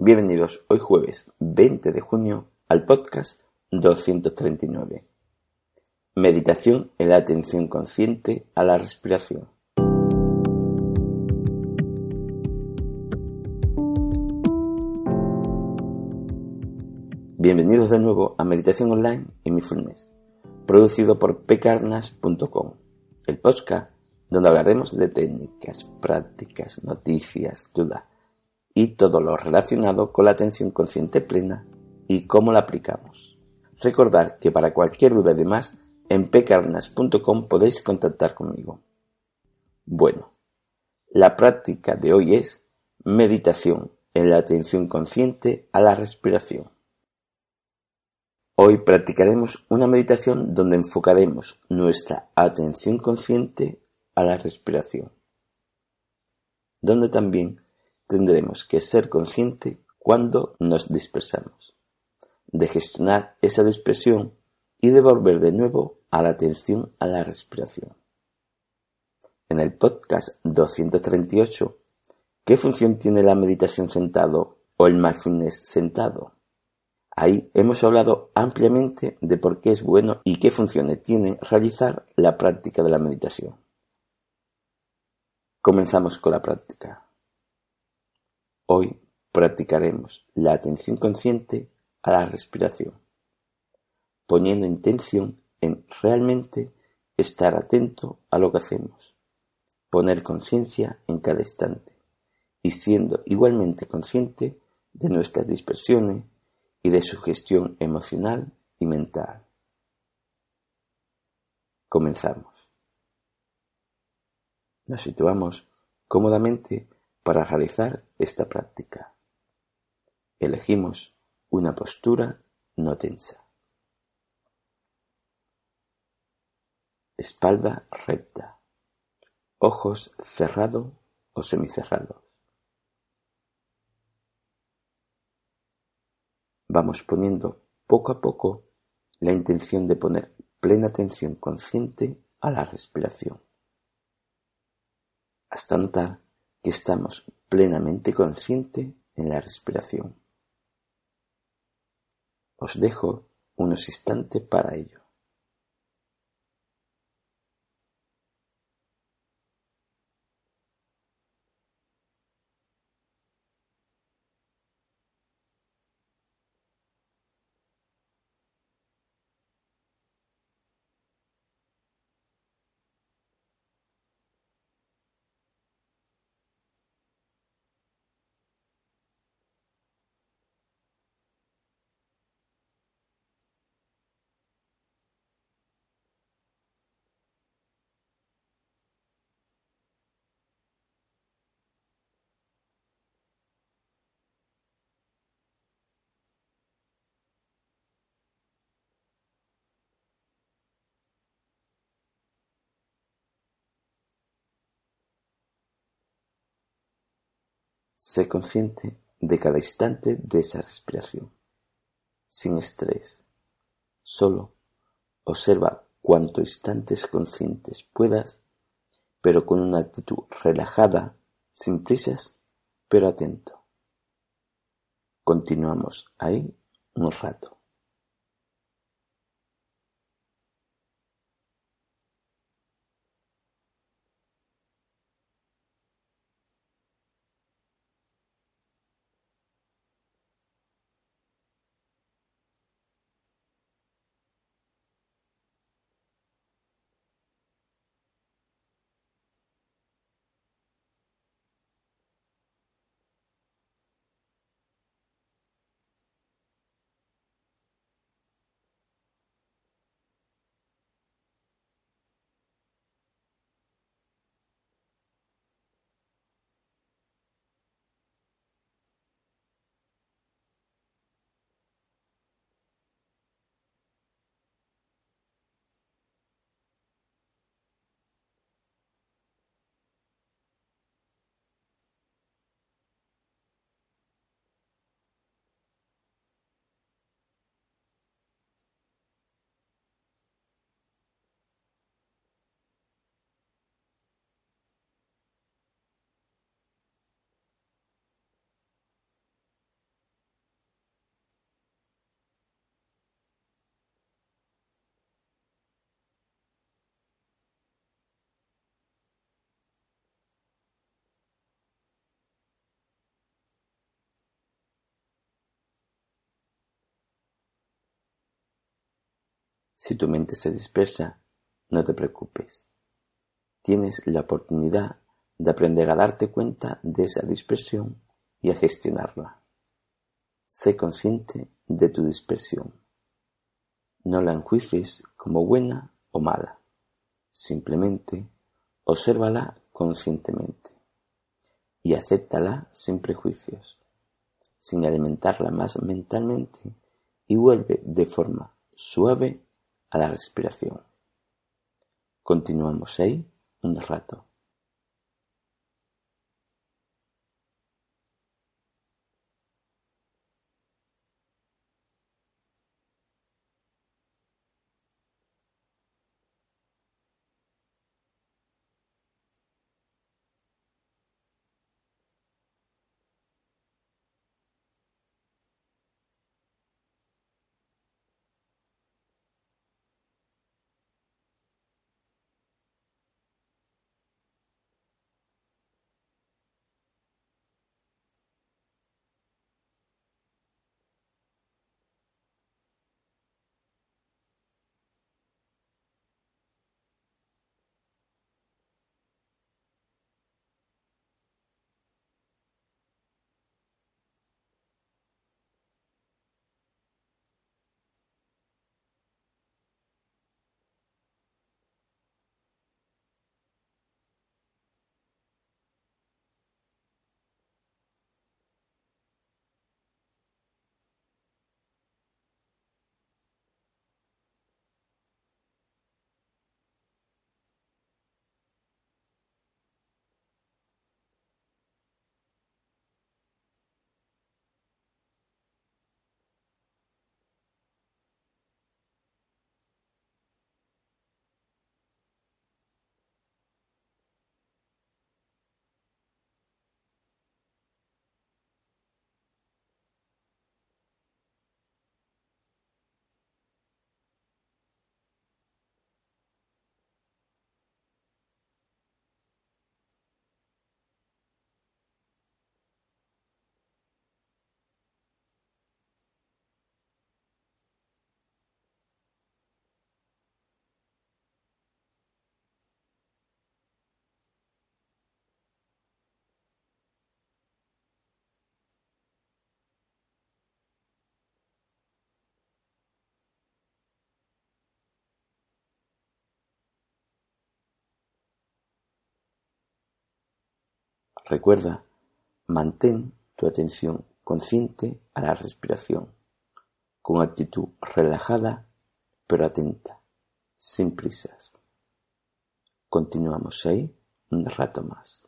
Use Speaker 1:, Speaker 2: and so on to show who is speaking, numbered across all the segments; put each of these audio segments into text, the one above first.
Speaker 1: Bienvenidos hoy jueves 20 de junio al podcast 239. Meditación en la atención consciente a la respiración. Bienvenidos de nuevo a Meditación Online en Mindfulness, producido por pecarnas.com, el podcast donde hablaremos de técnicas, prácticas, noticias, dudas y todo lo relacionado con la atención consciente plena y cómo la aplicamos. Recordad que para cualquier duda de más, en pecarnas.com podéis contactar conmigo. Bueno, la práctica de hoy es meditación en la atención consciente a la respiración. Hoy practicaremos una meditación donde enfocaremos nuestra atención consciente a la respiración, donde también tendremos que ser consciente cuando nos dispersamos, de gestionar esa dispersión y de volver de nuevo a la atención a la respiración. En el podcast 238, ¿qué función tiene la meditación sentado o el mindfulness sentado? Ahí hemos hablado ampliamente de por qué es bueno y qué funciones tiene realizar la práctica de la meditación. Comenzamos con la práctica. Hoy practicaremos la atención consciente a la respiración, poniendo intención en realmente estar atento a lo que hacemos, poner conciencia en cada instante y siendo igualmente consciente de nuestras dispersiones y de su gestión emocional y mental. Comenzamos. Nos situamos cómodamente para realizar esta práctica, elegimos una postura no tensa. Espalda recta, ojos cerrados o semicerrados. Vamos poniendo poco a poco la intención de poner plena atención consciente a la respiración, hasta notar que estamos plenamente consciente en la respiración. Os dejo unos instantes para ello. Sé consciente de cada instante de esa respiración, sin estrés. Solo observa cuantos instantes conscientes puedas, pero con una actitud relajada, sin prisas, pero atento. Continuamos ahí un rato. Si tu mente se dispersa, no te preocupes. Tienes la oportunidad de aprender a darte cuenta de esa dispersión y a gestionarla. Sé consciente de tu dispersión. No la enjuicies como buena o mala. Simplemente obsérvala conscientemente y acéptala sin prejuicios, sin alimentarla más mentalmente y vuelve de forma suave a la respiración. Continuamos ahí un rato. Recuerda, mantén tu atención consciente a la respiración, con actitud relajada pero atenta, sin prisas. Continuamos ahí un rato más.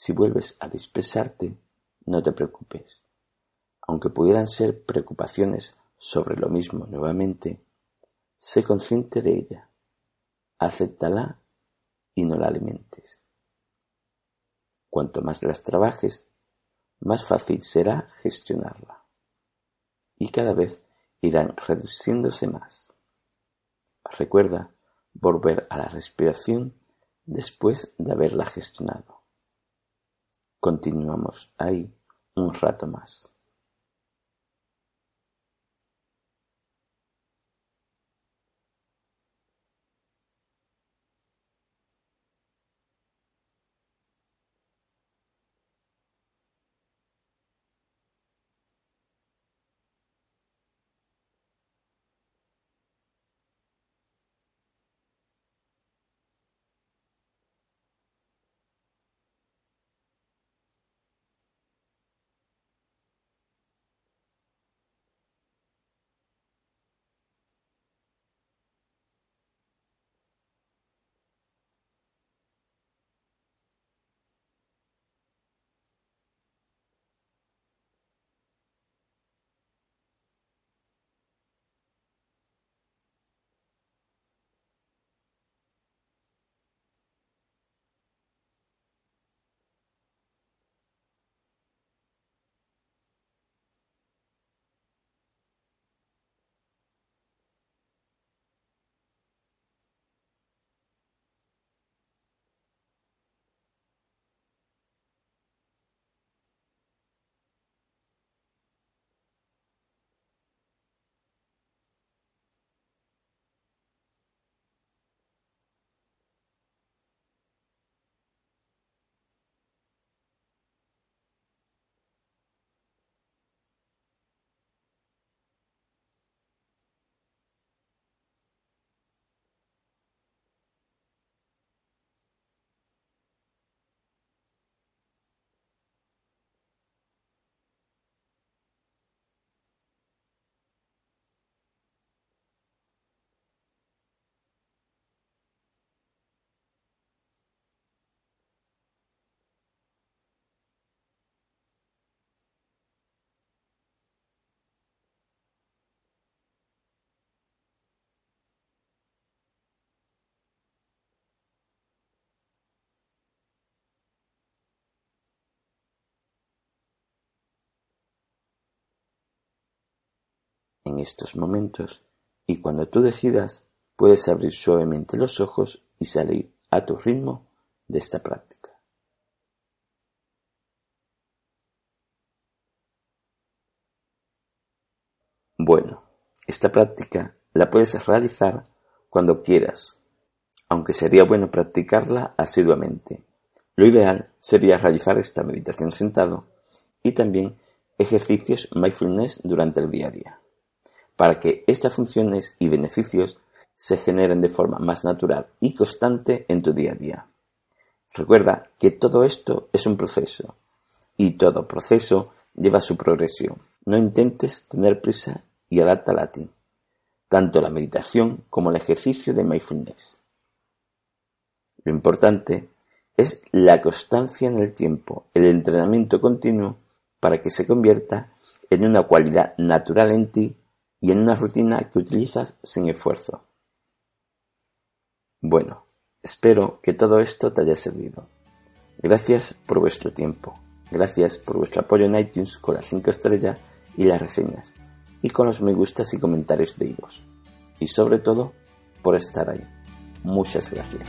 Speaker 1: Si vuelves a dispersarte, no te preocupes. Aunque pudieran ser preocupaciones sobre lo mismo nuevamente, sé consciente de ella, acéptala y no la alimentes. Cuanto más las trabajes, más fácil será gestionarla. Y cada vez irán reduciéndose más. Recuerda volver a la respiración después de haberla gestionado. Continuamos ahí un rato más. Estos momentos y cuando tú decidas puedes abrir suavemente los ojos y salir a tu ritmo de esta práctica. Bueno, esta práctica la puedes realizar cuando quieras, aunque sería bueno practicarla asiduamente. Lo ideal sería realizar esta meditación sentado y también ejercicios mindfulness durante el día a día para que estas funciones y beneficios se generen de forma más natural y constante en tu día a día. Recuerda que todo esto es un proceso y todo proceso lleva su progresión. No intentes tener prisa y adáptala a ti, tanto la meditación como el ejercicio de mindfulness. Lo importante es la constancia en el tiempo, el entrenamiento continuo para que se convierta en una cualidad natural en ti y en una rutina que utilizas sin esfuerzo. Bueno, espero que todo esto te haya servido. Gracias por vuestro tiempo. Gracias por vuestro apoyo en iTunes con las 5 estrellas y las reseñas, y con los me gustas y comentarios de vos. Y sobre todo, por estar ahí. Muchas gracias.